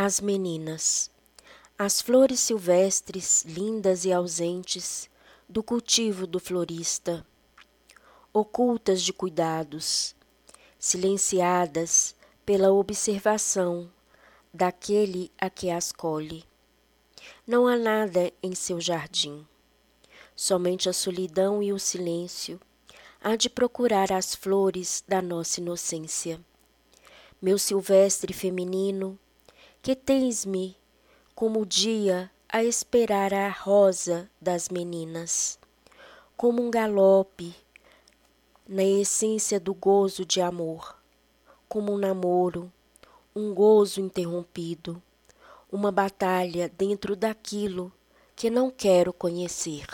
As meninas, as flores silvestres, lindas e ausentes, do cultivo do florista, ocultas de cuidados, silenciadas pela observação daquele a que as colhe. Não há nada em seu jardim, somente a solidão e o silêncio há de procurar as flores da nossa inocência. Meu silvestre feminino, que tens-me como o dia a esperar a rosa das meninas, como um galope na essência do gozo de amor, como um namoro, um gozo interrompido, uma batalha dentro daquilo que não quero conhecer.